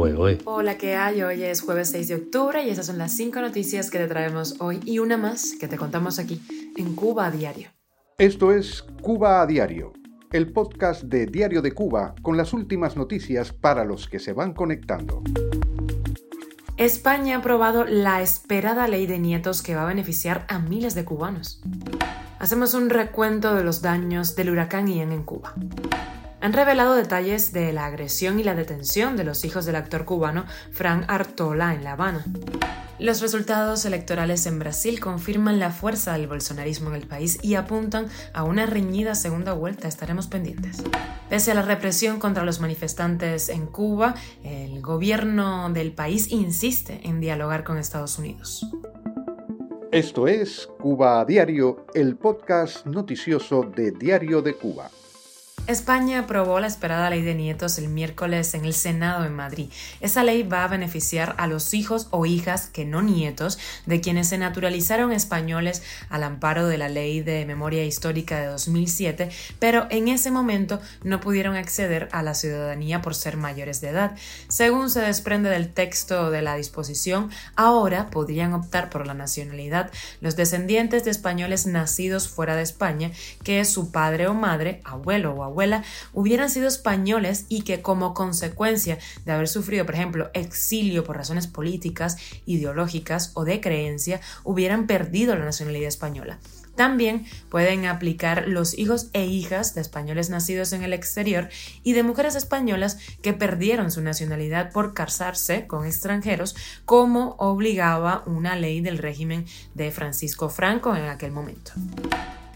Hola, ¿qué hay? Hoy es jueves 6 de octubre y esas son las 5 noticias que te traemos hoy y una más que te contamos aquí en Cuba a Diario. Esto es Cuba a Diario, el podcast de Diario de Cuba con las últimas noticias para los que se van conectando. España ha aprobado la esperada ley de nietos que va a beneficiar a miles de cubanos. Hacemos un recuento de los daños del huracán Ian en Cuba han revelado detalles de la agresión y la detención de los hijos del actor cubano Frank Artola en La Habana. Los resultados electorales en Brasil confirman la fuerza del bolsonarismo en el país y apuntan a una reñida segunda vuelta. Estaremos pendientes. Pese a la represión contra los manifestantes en Cuba, el gobierno del país insiste en dialogar con Estados Unidos. Esto es Cuba Diario, el podcast noticioso de Diario de Cuba. España aprobó la esperada ley de nietos el miércoles en el Senado en Madrid. Esa ley va a beneficiar a los hijos o hijas que no nietos de quienes se naturalizaron españoles al amparo de la ley de memoria histórica de 2007, pero en ese momento no pudieron acceder a la ciudadanía por ser mayores de edad. Según se desprende del texto de la disposición, ahora podrían optar por la nacionalidad los descendientes de españoles nacidos fuera de España que su padre o madre, abuelo o hubieran sido españoles y que como consecuencia de haber sufrido, por ejemplo, exilio por razones políticas, ideológicas o de creencia, hubieran perdido la nacionalidad española. También pueden aplicar los hijos e hijas de españoles nacidos en el exterior y de mujeres españolas que perdieron su nacionalidad por casarse con extranjeros, como obligaba una ley del régimen de Francisco Franco en aquel momento.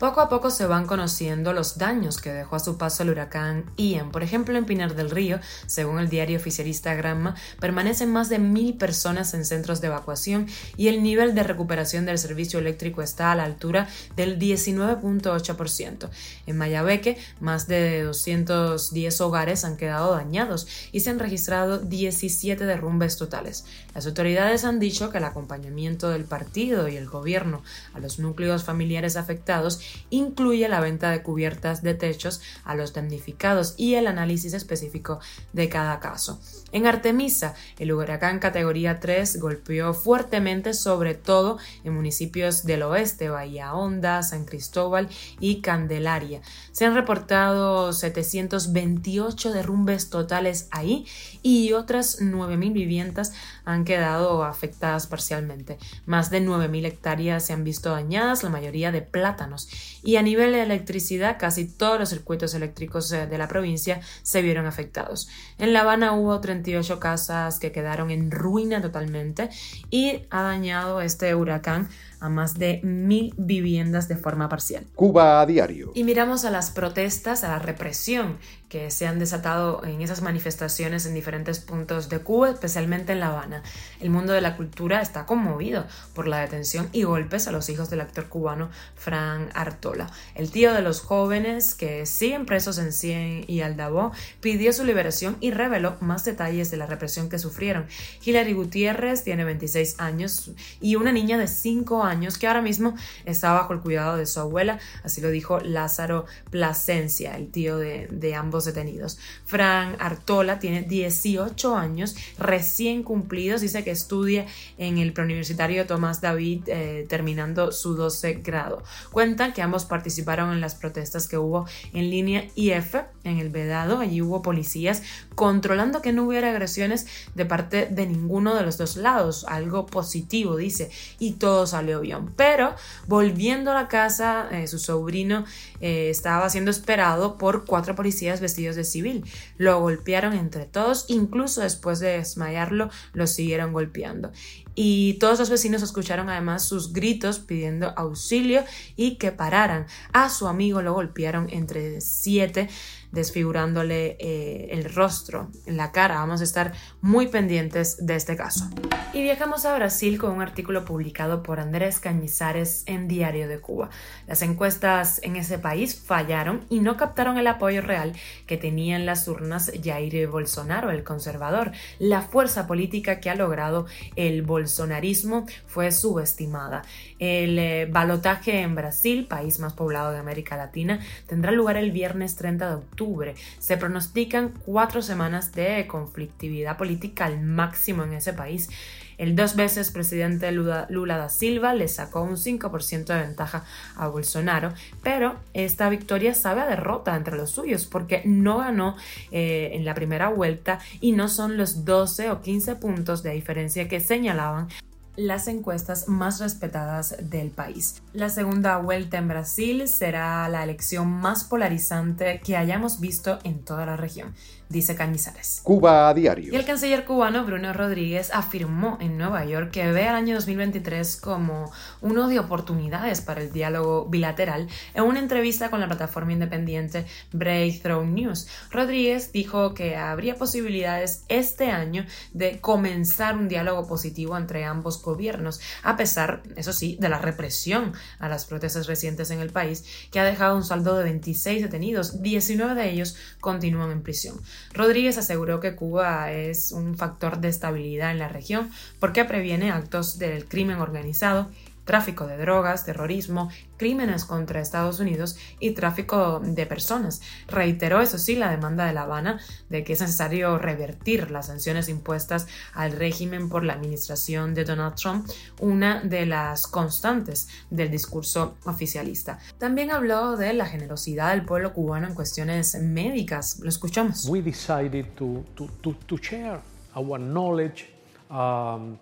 Poco a poco se van conociendo los daños que dejó a su paso el huracán Ian. Por ejemplo, en Pinar del Río, según el diario oficialista Granma, permanecen más de mil personas en centros de evacuación y el nivel de recuperación del servicio eléctrico está a la altura del 19.8%. En Mayabeque, más de 210 hogares han quedado dañados y se han registrado 17 derrumbes totales. Las autoridades han dicho que el acompañamiento del partido y el gobierno a los núcleos familiares afectados incluye la venta de cubiertas de techos a los damnificados y el análisis específico de cada caso. En Artemisa, el huracán categoría 3 golpeó fuertemente sobre todo en municipios del oeste, Bahía Honda, San Cristóbal y Candelaria. Se han reportado 728 derrumbes totales ahí y otras 9.000 viviendas han quedado afectadas parcialmente. Más de 9.000 hectáreas se han visto dañadas, la mayoría de plátanos. Y a nivel de electricidad, casi todos los circuitos eléctricos eh, de la provincia se vieron afectados. En La Habana hubo 38 casas que quedaron en ruina totalmente y ha dañado este huracán a más de mil viviendas de forma parcial. Cuba a diario. Y miramos a las protestas, a la represión que se han desatado en esas manifestaciones en diferentes puntos de Cuba, especialmente en La Habana. El mundo de la cultura está conmovido por la detención y golpes a los hijos del actor cubano Fran Artola. El tío de los jóvenes que siguen presos en Cien y Aldabó pidió su liberación y reveló más detalles de la represión que sufrieron. Hilary Gutiérrez tiene 26 años y una niña de 5 años que ahora mismo está bajo el cuidado de su abuela, así lo dijo Lázaro Plasencia, el tío de, de ambos detenidos. Fran Artola tiene 18 años recién cumplidos, dice que estudia en el preuniversitario Tomás David eh, terminando su 12 grado. Cuentan que ambos participaron en las protestas que hubo en línea IF en el Vedado. Allí hubo policías controlando que no hubiera agresiones de parte de ninguno de los dos lados, algo positivo, dice, y todo salió Pero volviendo a la casa, eh, su sobrino eh, estaba siendo esperado por cuatro policías vestidos de civil. Lo golpearon entre todos, incluso después de desmayarlo, lo siguieron golpeando. Y todos los vecinos escucharon además sus gritos pidiendo auxilio y que pararan. A su amigo lo golpearon entre siete desfigurándole eh, el rostro, la cara. Vamos a estar muy pendientes de este caso. Y viajamos a Brasil con un artículo publicado por Andrés Cañizares en Diario de Cuba. Las encuestas en ese país fallaron y no captaron el apoyo real que tenía en las urnas Jair Bolsonaro, el conservador. La fuerza política que ha logrado el bolsonarismo fue subestimada. El eh, balotaje en Brasil, país más poblado de América Latina, tendrá lugar el viernes 30 de octubre. Se pronostican cuatro semanas de conflictividad política al máximo en ese país. El dos veces presidente Lula, da Silva le sacó un 5% de ventaja a Bolsonaro, pero esta victoria sabe a derrota entre los suyos porque no ganó eh, en la primera vuelta y no son los 12 o 15 puntos de diferencia que señalaban las encuestas más respetadas del país. La segunda vuelta en Brasil será la elección más polarizante que hayamos visto en toda la región dice Cañizares. Cuba a diario. Y el canciller cubano Bruno Rodríguez afirmó en Nueva York que ve el año 2023 como uno de oportunidades para el diálogo bilateral en una entrevista con la plataforma independiente Breakthrough News. Rodríguez dijo que habría posibilidades este año de comenzar un diálogo positivo entre ambos gobiernos, a pesar, eso sí, de la represión a las protestas recientes en el país, que ha dejado un saldo de 26 detenidos, 19 de ellos continúan en prisión. Rodríguez aseguró que Cuba es un factor de estabilidad en la región porque previene actos del crimen organizado, tráfico de drogas, terrorismo, crímenes contra Estados Unidos y tráfico de personas. Reiteró, eso sí, la demanda de La Habana de que es necesario revertir las sanciones impuestas al régimen por la administración de Donald Trump, una de las constantes del discurso oficialista. También habló de la generosidad del pueblo cubano en cuestiones médicas. Lo escuchamos. We decided to, to, to, share our knowledge, um,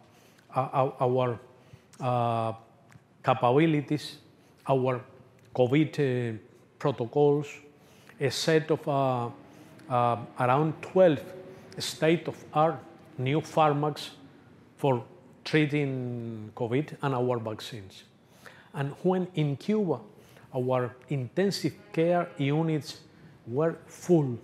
our, uh, capabilities, our COVID uh, protocols, a set of uh, uh, around 12 state-of-art new pharmacs for treating COVID and our vaccines. And when in Cuba, our intensive care units were full.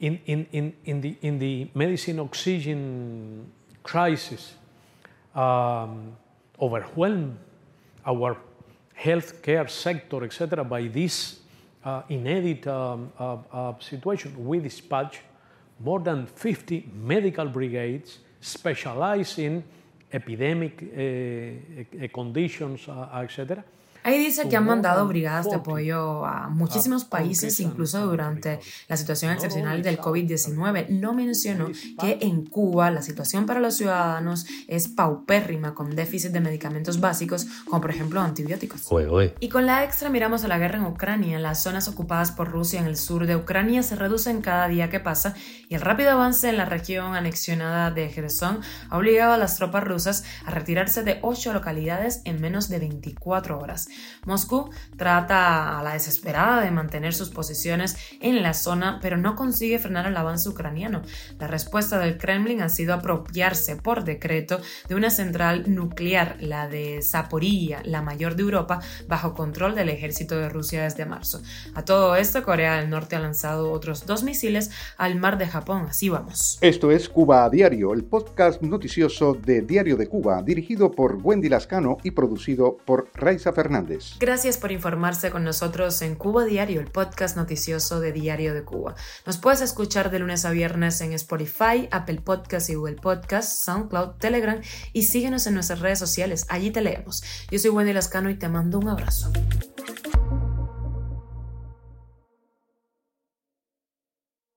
In, in, in, in, the, in the medicine oxygen crisis, um, overwhelmed our healthcare sector, etc., by this uh, inedit um, uh, uh, situation, we dispatch more than 50 medical brigades specialized in epidemic uh, conditions, uh, etc., Ahí dice que han mandado brigadas de apoyo a muchísimos países, incluso durante la situación excepcional del COVID-19. No mencionó que en Cuba la situación para los ciudadanos es paupérrima, con déficit de medicamentos básicos, como por ejemplo antibióticos. Y con la extra miramos a la guerra en Ucrania. Las zonas ocupadas por Rusia en el sur de Ucrania se reducen cada día que pasa y el rápido avance en la región anexionada de Gerson ha obligado a las tropas rusas a retirarse de ocho localidades en menos de 24 horas. Moscú trata a la desesperada de mantener sus posiciones en la zona, pero no consigue frenar el avance ucraniano. La respuesta del Kremlin ha sido apropiarse por decreto de una central nuclear, la de Zaporilla, la mayor de Europa, bajo control del ejército de Rusia desde marzo. A todo esto, Corea del Norte ha lanzado otros dos misiles al mar de Japón. Así vamos. Esto es Cuba a Diario, el podcast noticioso de Diario de Cuba, dirigido por Wendy Lascano y producido por Raiza Fernández. Gracias por informarse con nosotros en Cuba Diario, el podcast noticioso de Diario de Cuba. Nos puedes escuchar de lunes a viernes en Spotify, Apple Podcasts y Google Podcasts, SoundCloud, Telegram y síguenos en nuestras redes sociales. Allí te leemos. Yo soy Wendy Lascano y te mando un abrazo.